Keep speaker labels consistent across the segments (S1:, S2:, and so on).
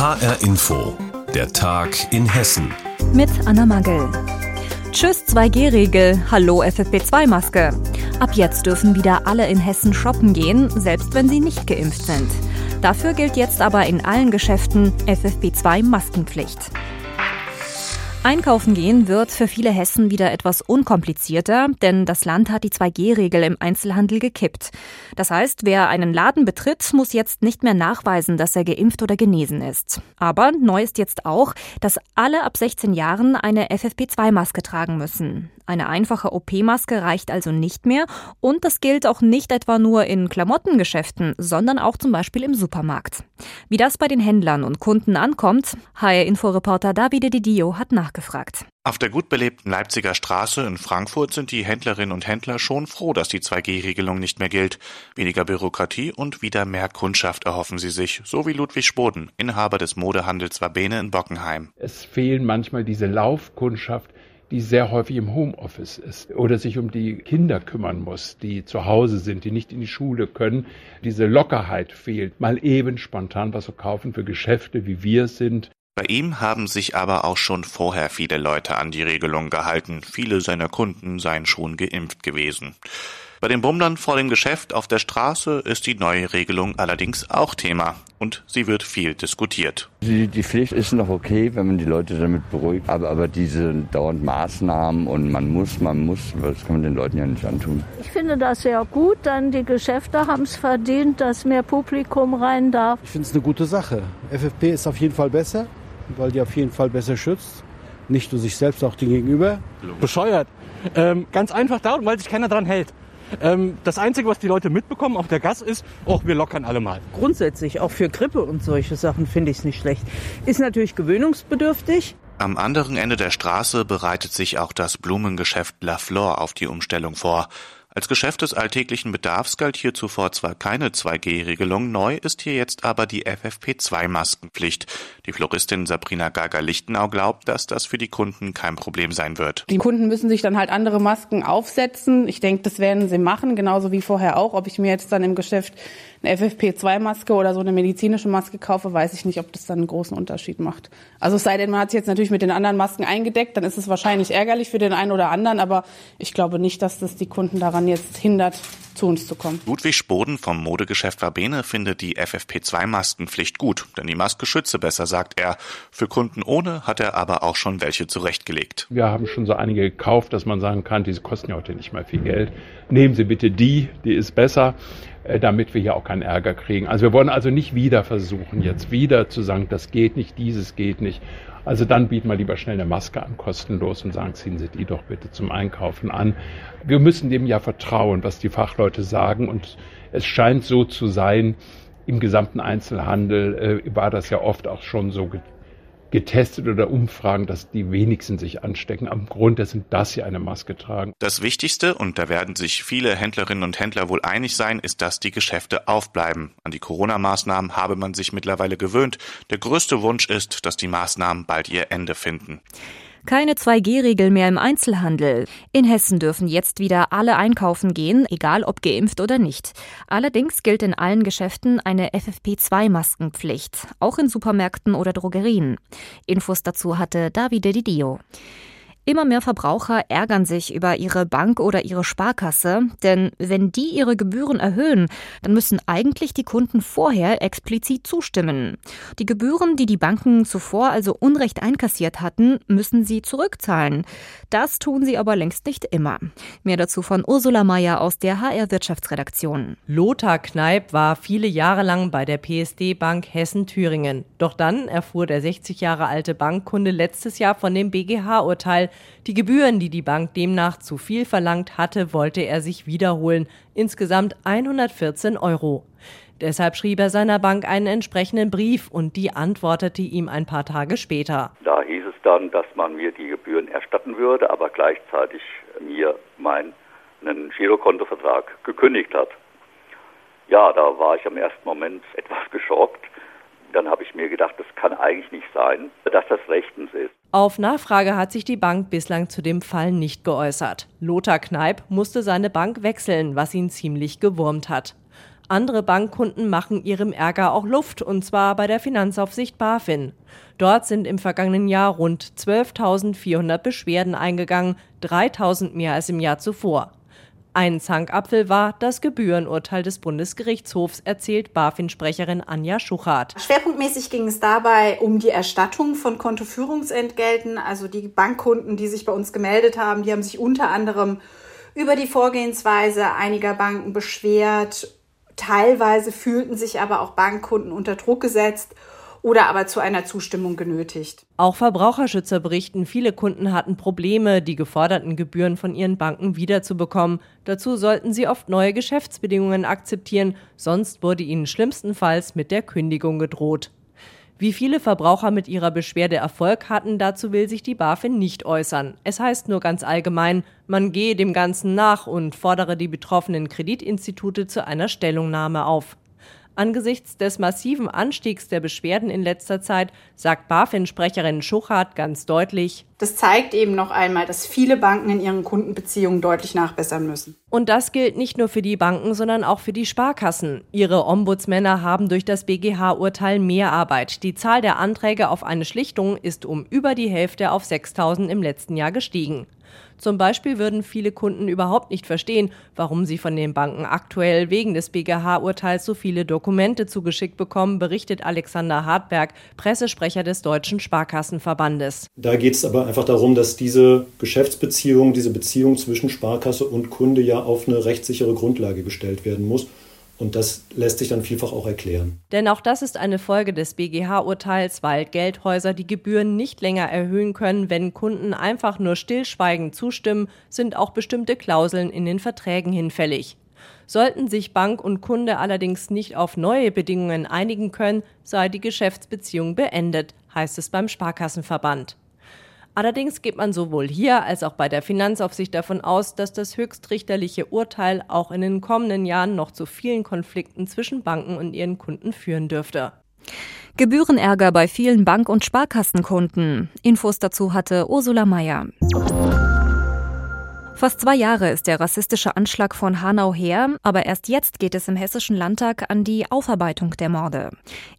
S1: HR Info, der Tag in Hessen.
S2: Mit Anna Magel. Tschüss 2G-Regel, hallo FFP2-Maske. Ab jetzt dürfen wieder alle in Hessen shoppen gehen, selbst wenn sie nicht geimpft sind. Dafür gilt jetzt aber in allen Geschäften FFP2-Maskenpflicht. Einkaufen gehen wird für viele Hessen wieder etwas unkomplizierter, denn das Land hat die 2G-Regel im Einzelhandel gekippt. Das heißt, wer einen Laden betritt, muss jetzt nicht mehr nachweisen, dass er geimpft oder genesen ist. Aber neu ist jetzt auch, dass alle ab 16 Jahren eine FFP2-Maske tragen müssen. Eine einfache OP-Maske reicht also nicht mehr und das gilt auch nicht etwa nur in Klamottengeschäften, sondern auch zum Beispiel im Supermarkt. Wie das bei den Händlern und Kunden ankommt, HR-Inforeporter Davide Didio hat nachgefragt.
S3: Auf der gut belebten Leipziger Straße in Frankfurt sind die Händlerinnen und Händler schon froh, dass die 2G-Regelung nicht mehr gilt. Weniger Bürokratie und wieder mehr Kundschaft erhoffen sie sich, so wie Ludwig Spoden, Inhaber des Modehandels Wabene in Bockenheim.
S4: Es fehlen manchmal diese Laufkundschaft, die sehr häufig im Homeoffice ist oder sich um die Kinder kümmern muss, die zu Hause sind, die nicht in die Schule können. Diese Lockerheit fehlt. Mal eben spontan was zu kaufen für Geschäfte, wie wir sind.
S3: Bei ihm haben sich aber auch schon vorher viele Leute an die Regelung gehalten. Viele seiner Kunden seien schon geimpft gewesen. Bei den Bummlern vor dem Geschäft auf der Straße ist die neue Regelung allerdings auch Thema und sie wird viel diskutiert.
S5: Die, die Pflicht ist noch okay, wenn man die Leute damit beruhigt, aber, aber diese dauernden Maßnahmen und man muss, man muss, das kann man den Leuten ja nicht antun.
S6: Ich finde das sehr gut, denn die Geschäfte haben es verdient, dass mehr Publikum rein darf.
S7: Ich finde es eine gute Sache. FFP ist auf jeden Fall besser, weil die auf jeden Fall besser schützt. Nicht nur sich selbst, auch den Gegenüber.
S8: Bescheuert. Ähm, ganz einfach darum, weil sich keiner dran hält. Ähm, das Einzige, was die Leute mitbekommen auf der Gas ist, oh, wir lockern alle mal.
S9: Grundsätzlich, auch für Grippe und solche Sachen finde ich es nicht schlecht. Ist natürlich gewöhnungsbedürftig.
S3: Am anderen Ende der Straße bereitet sich auch das Blumengeschäft La Flor auf die Umstellung vor. Als Geschäft des alltäglichen Bedarfs galt hier zuvor zwar keine 2G-Regelung, neu ist hier jetzt aber die FFP2-Maskenpflicht. Die Floristin Sabrina Gager-Lichtenau glaubt, dass das für die Kunden kein Problem sein wird.
S10: Die Kunden müssen sich dann halt andere Masken aufsetzen. Ich denke, das werden sie machen, genauso wie vorher auch. Ob ich mir jetzt dann im Geschäft eine FFP2-Maske oder so eine medizinische Maske kaufe, weiß ich nicht, ob das dann einen großen Unterschied macht. Also es sei denn, man hat sich jetzt natürlich mit den anderen Masken eingedeckt, dann ist es wahrscheinlich ärgerlich für den einen oder anderen, aber ich glaube nicht, dass das die Kunden daran jetzt hindert, zu uns zu kommen.
S3: Ludwig Spoden vom Modegeschäft Wabene findet die FFP2-Maskenpflicht gut, denn die Maske schütze besser, sagt er. Für Kunden ohne hat er aber auch schon welche zurechtgelegt.
S4: Wir haben schon so einige gekauft, dass man sagen kann, diese kosten ja heute nicht mal viel Geld. Nehmen Sie bitte die, die ist besser. Äh, damit wir hier auch keinen Ärger kriegen. Also wir wollen also nicht wieder versuchen, jetzt wieder zu sagen, das geht nicht, dieses geht nicht. Also dann bieten wir lieber schnell eine Maske an, kostenlos und sagen, ziehen Sie die doch bitte zum Einkaufen an. Wir müssen dem ja vertrauen, was die Fachleute sagen und es scheint so zu sein, im gesamten Einzelhandel äh, war das ja oft auch schon so getestet oder Umfragen, dass die wenigsten sich anstecken. Am Grund dessen, dass sie eine Maske tragen.
S3: Das Wichtigste, und da werden sich viele Händlerinnen und Händler wohl einig sein, ist, dass die Geschäfte aufbleiben. An die Corona-Maßnahmen habe man sich mittlerweile gewöhnt. Der größte Wunsch ist, dass die Maßnahmen bald ihr Ende finden.
S2: Keine 2G-Regel mehr im Einzelhandel. In Hessen dürfen jetzt wieder alle einkaufen gehen, egal ob geimpft oder nicht. Allerdings gilt in allen Geschäften eine FFP2-Maskenpflicht, auch in Supermärkten oder Drogerien. Infos dazu hatte Davide Didio. Immer mehr Verbraucher ärgern sich über ihre Bank oder ihre Sparkasse, denn wenn die ihre Gebühren erhöhen, dann müssen eigentlich die Kunden vorher explizit zustimmen. Die Gebühren, die die Banken zuvor also unrecht einkassiert hatten, müssen sie zurückzahlen. Das tun sie aber längst nicht immer. Mehr dazu von Ursula Mayer aus der HR Wirtschaftsredaktion.
S11: Lothar Kneip war viele Jahre lang bei der PSD Bank Hessen-Thüringen. Doch dann erfuhr der 60 Jahre alte Bankkunde letztes Jahr von dem BGH-Urteil, die Gebühren, die die Bank demnach zu viel verlangt hatte, wollte er sich wiederholen. Insgesamt 114 Euro. Deshalb schrieb er seiner Bank einen entsprechenden Brief und die antwortete ihm ein paar Tage später.
S12: Da hieß es dann, dass man mir die Gebühren erstatten würde, aber gleichzeitig mir meinen Girokontovertrag gekündigt hat. Ja, da war ich am ersten Moment etwas geschockt. Dann habe ich mir gedacht, das kann eigentlich nicht sein, dass das rechtens ist.
S11: Auf Nachfrage hat sich die Bank bislang zu dem Fall nicht geäußert. Lothar Kneip musste seine Bank wechseln, was ihn ziemlich gewurmt hat. Andere Bankkunden machen ihrem Ärger auch Luft, und zwar bei der Finanzaufsicht BaFin. Dort sind im vergangenen Jahr rund 12.400 Beschwerden eingegangen, 3.000 mehr als im Jahr zuvor. Ein Zankapfel war das Gebührenurteil des Bundesgerichtshofs, erzählt BaFin-Sprecherin Anja Schuchart.
S13: Schwerpunktmäßig ging es dabei um die Erstattung von Kontoführungsentgelten. Also die Bankkunden, die sich bei uns gemeldet haben, die haben sich unter anderem über die Vorgehensweise einiger Banken beschwert. Teilweise fühlten sich aber auch Bankkunden unter Druck gesetzt oder aber zu einer Zustimmung genötigt.
S11: Auch Verbraucherschützer berichten, viele Kunden hatten Probleme, die geforderten Gebühren von ihren Banken wiederzubekommen. Dazu sollten sie oft neue Geschäftsbedingungen akzeptieren, sonst wurde ihnen schlimmstenfalls mit der Kündigung gedroht. Wie viele Verbraucher mit ihrer Beschwerde Erfolg hatten, dazu will sich die BaFin nicht äußern. Es heißt nur ganz allgemein, man gehe dem Ganzen nach und fordere die betroffenen Kreditinstitute zu einer Stellungnahme auf. Angesichts des massiven Anstiegs der Beschwerden in letzter Zeit sagt BaFin-Sprecherin Schuchart ganz deutlich,
S13: das zeigt eben noch einmal, dass viele Banken in ihren Kundenbeziehungen deutlich nachbessern müssen.
S11: Und das gilt nicht nur für die Banken, sondern auch für die Sparkassen. Ihre Ombudsmänner haben durch das BGH-Urteil mehr Arbeit. Die Zahl der Anträge auf eine Schlichtung ist um über die Hälfte auf 6000 im letzten Jahr gestiegen. Zum Beispiel würden viele Kunden überhaupt nicht verstehen, warum sie von den Banken aktuell wegen des BGH-Urteils so viele Dokumente zugeschickt bekommen, berichtet Alexander Hartberg, Pressesprecher des Deutschen Sparkassenverbandes.
S14: Da geht es aber einfach darum, dass diese Geschäftsbeziehung, diese Beziehung zwischen Sparkasse und Kunde ja auf eine rechtssichere Grundlage gestellt werden muss. Und das lässt sich dann vielfach auch erklären.
S11: Denn auch das ist eine Folge des BGH-Urteils, weil Geldhäuser die Gebühren nicht länger erhöhen können, wenn Kunden einfach nur stillschweigend zustimmen, sind auch bestimmte Klauseln in den Verträgen hinfällig. Sollten sich Bank und Kunde allerdings nicht auf neue Bedingungen einigen können, sei die Geschäftsbeziehung beendet, heißt es beim Sparkassenverband. Allerdings geht man sowohl hier als auch bei der Finanzaufsicht davon aus, dass das höchstrichterliche Urteil auch in den kommenden Jahren noch zu vielen Konflikten zwischen Banken und ihren Kunden führen dürfte.
S2: Gebührenärger bei vielen Bank- und Sparkassenkunden. Infos dazu hatte Ursula Mayer. Fast zwei Jahre ist der rassistische Anschlag von Hanau her, aber erst jetzt geht es im Hessischen Landtag an die Aufarbeitung der Morde.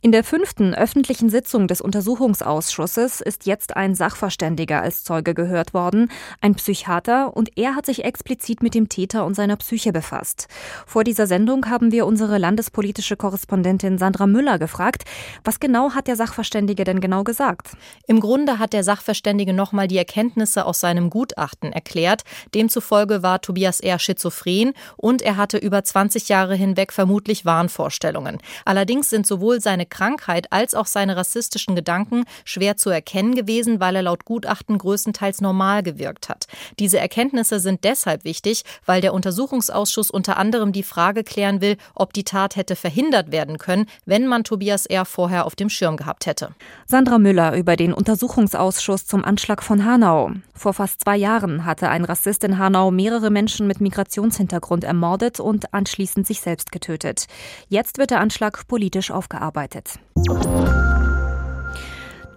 S2: In der fünften öffentlichen Sitzung des Untersuchungsausschusses ist jetzt ein Sachverständiger als Zeuge gehört worden, ein Psychiater, und er hat sich explizit mit dem Täter und seiner Psyche befasst. Vor dieser Sendung haben wir unsere landespolitische Korrespondentin Sandra Müller gefragt, was genau hat der Sachverständige denn genau gesagt?
S15: Im Grunde hat der Sachverständige nochmal die Erkenntnisse aus seinem Gutachten erklärt, dem Demzufolge war Tobias eher schizophren und er hatte über 20 Jahre hinweg vermutlich Wahnvorstellungen. Allerdings sind sowohl seine Krankheit als auch seine rassistischen Gedanken schwer zu erkennen gewesen, weil er laut Gutachten größtenteils normal gewirkt hat. Diese Erkenntnisse sind deshalb wichtig, weil der Untersuchungsausschuss unter anderem die Frage klären will, ob die Tat hätte verhindert werden können, wenn man Tobias eher vorher auf dem Schirm gehabt hätte.
S2: Sandra Müller über den Untersuchungsausschuss zum Anschlag von Hanau. Vor fast zwei Jahren hatte ein Rassist in Hanau mehrere Menschen mit Migrationshintergrund ermordet und anschließend sich selbst getötet. Jetzt wird der Anschlag politisch aufgearbeitet.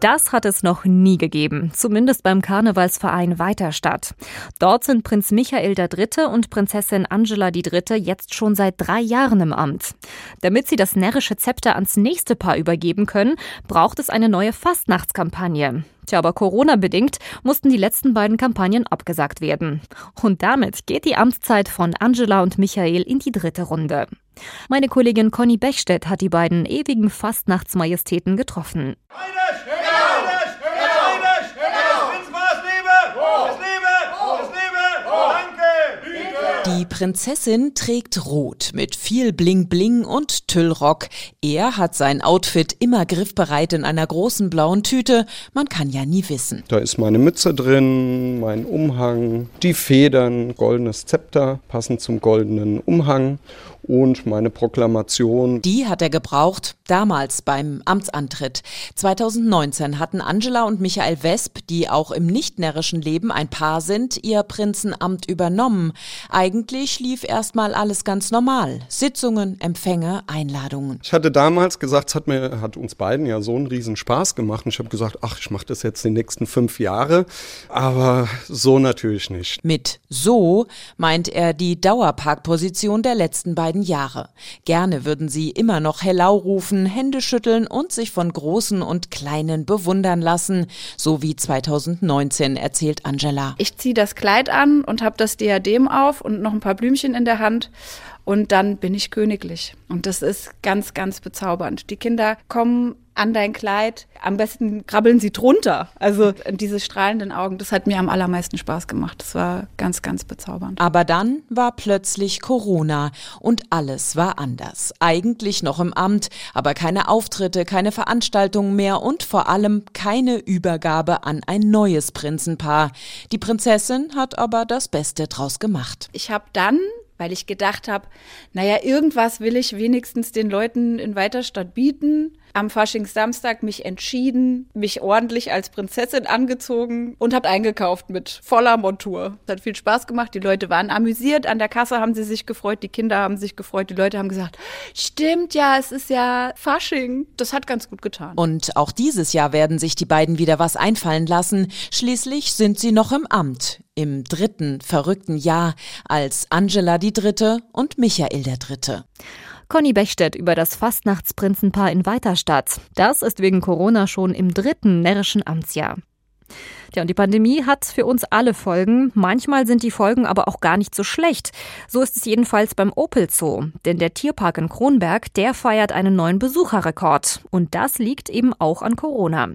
S2: Das hat es noch nie gegeben, zumindest beim Karnevalsverein Weiterstadt. Dort sind Prinz Michael III. und Prinzessin Angela III. jetzt schon seit drei Jahren im Amt. Damit sie das närrische Zepter ans nächste Paar übergeben können, braucht es eine neue Fastnachtskampagne. Tja, aber Corona-bedingt mussten die letzten beiden Kampagnen abgesagt werden. Und damit geht die Amtszeit von Angela und Michael in die dritte Runde. Meine Kollegin Conny Bechstedt hat die beiden ewigen Fastnachtsmajestäten getroffen.
S16: Die Prinzessin trägt rot mit viel Bling Bling und Tüllrock. Er hat sein Outfit immer griffbereit in einer großen blauen Tüte. Man kann ja nie wissen.
S17: Da ist meine Mütze drin, mein Umhang, die Federn, goldenes Zepter passend zum goldenen Umhang und meine Proklamation.
S16: Die hat er gebraucht, damals beim Amtsantritt. 2019 hatten Angela und Michael Wesp, die auch im nicht närrischen Leben ein Paar sind, ihr Prinzenamt übernommen. Eigentlich lief erstmal alles ganz normal. Sitzungen, Empfänge, Einladungen.
S17: Ich hatte damals gesagt, es hat mir, hat uns beiden ja so einen riesen Spaß gemacht. Und ich habe gesagt, ach, ich mache das jetzt die nächsten fünf Jahre. Aber so natürlich nicht.
S16: Mit so meint er die Dauerparkposition der letzten beiden beiden Jahre. Gerne würden sie immer noch Hellau rufen, Hände schütteln und sich von Großen und Kleinen bewundern lassen, so wie 2019, erzählt Angela.
S18: Ich ziehe das Kleid an und habe das Diadem auf und noch ein paar Blümchen in der Hand und dann bin ich königlich. Und das ist ganz, ganz bezaubernd. Die Kinder kommen an dein Kleid. Am besten krabbeln sie drunter. Also diese strahlenden Augen, das hat mir am allermeisten Spaß gemacht. Das war ganz, ganz bezaubernd.
S16: Aber dann war plötzlich Corona und alles war anders. Eigentlich noch im Amt, aber keine Auftritte, keine Veranstaltungen mehr und vor allem keine Übergabe an ein neues Prinzenpaar. Die Prinzessin hat aber das Beste draus gemacht.
S18: Ich habe dann weil ich gedacht habe, naja, irgendwas will ich wenigstens den Leuten in Weiterstadt bieten. Am Faschingssamstag mich entschieden, mich ordentlich als Prinzessin angezogen und habe eingekauft mit voller Montur. Es hat viel Spaß gemacht, die Leute waren amüsiert, an der Kasse haben sie sich gefreut, die Kinder haben sich gefreut, die Leute haben gesagt, stimmt ja, es ist ja Fasching. Das hat ganz gut getan.
S16: Und auch dieses Jahr werden sich die beiden wieder was einfallen lassen. Schließlich sind sie noch im Amt im dritten verrückten Jahr als Angela die Dritte und Michael der Dritte.
S2: Conny Bechstedt über das Fastnachtsprinzenpaar in Weiterstadt. Das ist wegen Corona schon im dritten närrischen Amtsjahr. Ja, und die Pandemie hat für uns alle Folgen. Manchmal sind die Folgen aber auch gar nicht so schlecht. So ist es jedenfalls beim Opel Zoo. Denn der Tierpark in Kronberg, der feiert einen neuen Besucherrekord. Und das liegt eben auch an Corona.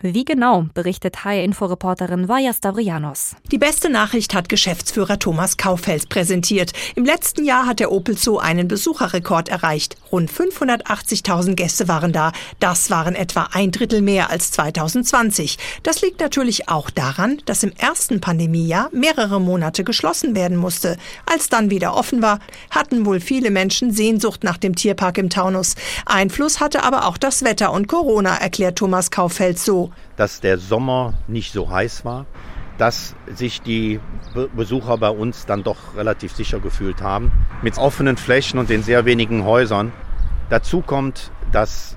S2: Wie genau, berichtet HR-Info-Reporterin Vaja Stavrianos.
S19: Die beste Nachricht hat Geschäftsführer Thomas Kaufels präsentiert. Im letzten Jahr hat der Opel Zoo einen Besucherrekord erreicht. Rund 580.000 Gäste waren da. Das waren etwa ein Drittel mehr als 2020. Das liegt natürlich auch auch daran, dass im ersten Pandemiejahr mehrere Monate geschlossen werden musste. Als dann wieder offen war, hatten wohl viele Menschen Sehnsucht nach dem Tierpark im Taunus. Einfluss hatte aber auch das Wetter und Corona, erklärt Thomas Kaufeld so.
S20: Dass der Sommer nicht so heiß war, dass sich die Besucher bei uns dann doch relativ sicher gefühlt haben. Mit offenen Flächen und den sehr wenigen Häusern. Dazu kommt, dass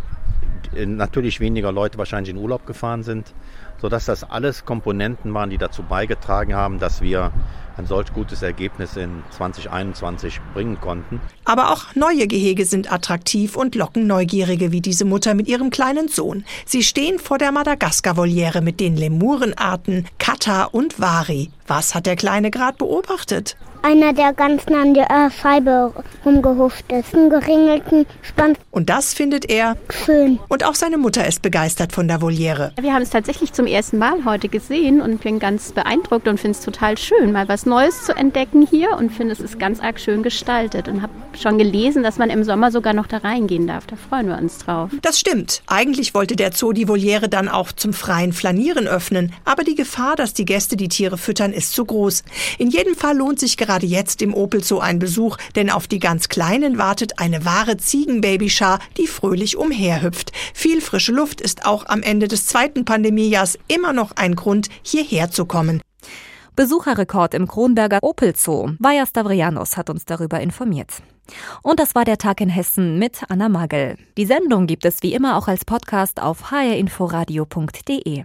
S20: natürlich weniger Leute wahrscheinlich in Urlaub gefahren sind sodass das alles Komponenten waren, die dazu beigetragen haben, dass wir ein solch gutes Ergebnis in 2021 bringen konnten.
S19: Aber auch neue Gehege sind attraktiv und locken Neugierige wie diese Mutter mit ihrem kleinen Sohn. Sie stehen vor der Madagaskar-Voliere mit den Lemurenarten Kata und Wari. Was hat der Kleine gerade beobachtet?
S21: Einer, der ganz nah an der Scheibe rumgehufft ist. Einen geringelten Spann.
S19: Und das findet er
S21: schön.
S19: Und auch seine Mutter ist begeistert von der Voliere.
S22: Wir haben es tatsächlich zum ersten Mal heute gesehen und bin ganz beeindruckt und finde es total schön, mal was Neues zu entdecken hier und finde es ist ganz arg schön gestaltet und habe schon gelesen, dass man im Sommer sogar noch da reingehen darf. Da freuen wir uns drauf.
S19: Das stimmt. Eigentlich wollte der Zoo die Voliere dann auch zum freien Flanieren öffnen, aber die Gefahr, dass die Gäste die Tiere füttern, ist zu groß. In jedem Fall lohnt sich gerade jetzt im Opel Zoo ein Besuch, denn auf die ganz Kleinen wartet eine wahre Ziegenbabyschar, die fröhlich umherhüpft. Viel frische Luft ist auch am Ende des zweiten Pandemiejahrs immer noch ein Grund, hierher zu kommen.
S2: Besucherrekord im Kronberger Opel Zoo. Vaja Stavrianos hat uns darüber informiert. Und das war der Tag in Hessen mit Anna Magel. Die Sendung gibt es wie immer auch als Podcast auf hrinforadio.de.